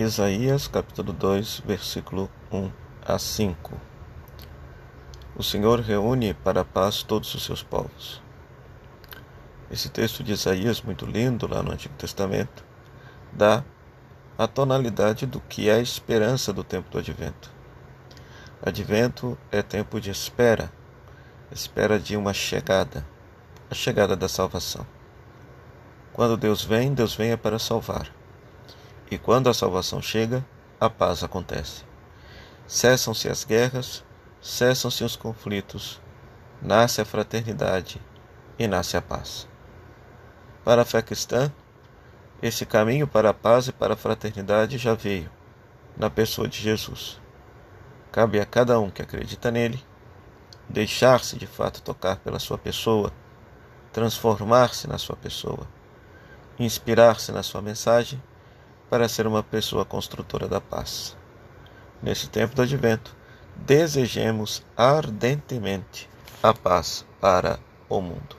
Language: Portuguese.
Isaías capítulo 2, versículo 1 a 5. O Senhor reúne para a paz todos os seus povos. Esse texto de Isaías, muito lindo lá no Antigo Testamento, dá a tonalidade do que é a esperança do tempo do advento. Advento é tempo de espera, espera de uma chegada, a chegada da salvação. Quando Deus vem, Deus vem é para salvar. E quando a salvação chega, a paz acontece. Cessam-se as guerras, cessam-se os conflitos, nasce a fraternidade e nasce a paz. Para a fé cristã, esse caminho para a paz e para a fraternidade já veio na pessoa de Jesus. Cabe a cada um que acredita nele deixar-se de fato tocar pela sua pessoa, transformar-se na sua pessoa, inspirar-se na sua mensagem para ser uma pessoa construtora da paz. Nesse tempo do advento, desejemos ardentemente a paz para o mundo.